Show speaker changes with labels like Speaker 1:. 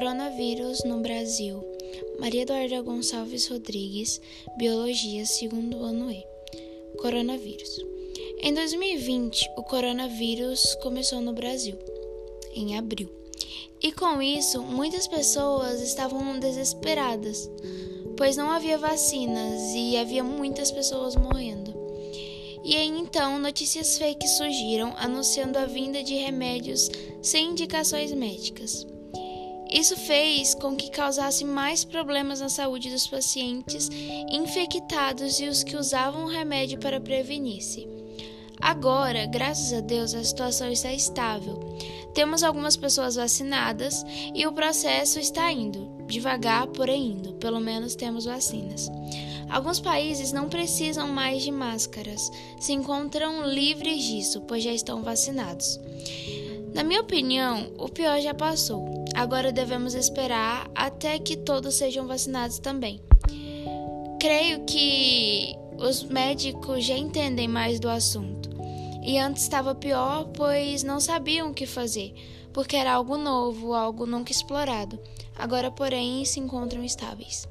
Speaker 1: Coronavírus no Brasil. Maria Eduarda Gonçalves Rodrigues, Biologia, segundo ano E. Coronavírus. Em 2020, o coronavírus começou no Brasil, em abril. E com isso, muitas pessoas estavam desesperadas, pois não havia vacinas e havia muitas pessoas morrendo. E aí então notícias fake surgiram anunciando a vinda de remédios sem indicações médicas. Isso fez com que causasse mais problemas na saúde dos pacientes infectados e os que usavam o remédio para prevenir-se. Agora, graças a Deus, a situação está estável. Temos algumas pessoas vacinadas e o processo está indo, devagar, porém indo. Pelo menos temos vacinas. Alguns países não precisam mais de máscaras, se encontram livres disso, pois já estão vacinados. Na minha opinião, o pior já passou. Agora devemos esperar até que todos sejam vacinados também. Creio que os médicos já entendem mais do assunto. E antes estava pior, pois não sabiam o que fazer, porque era algo novo, algo nunca explorado. Agora, porém, se encontram estáveis.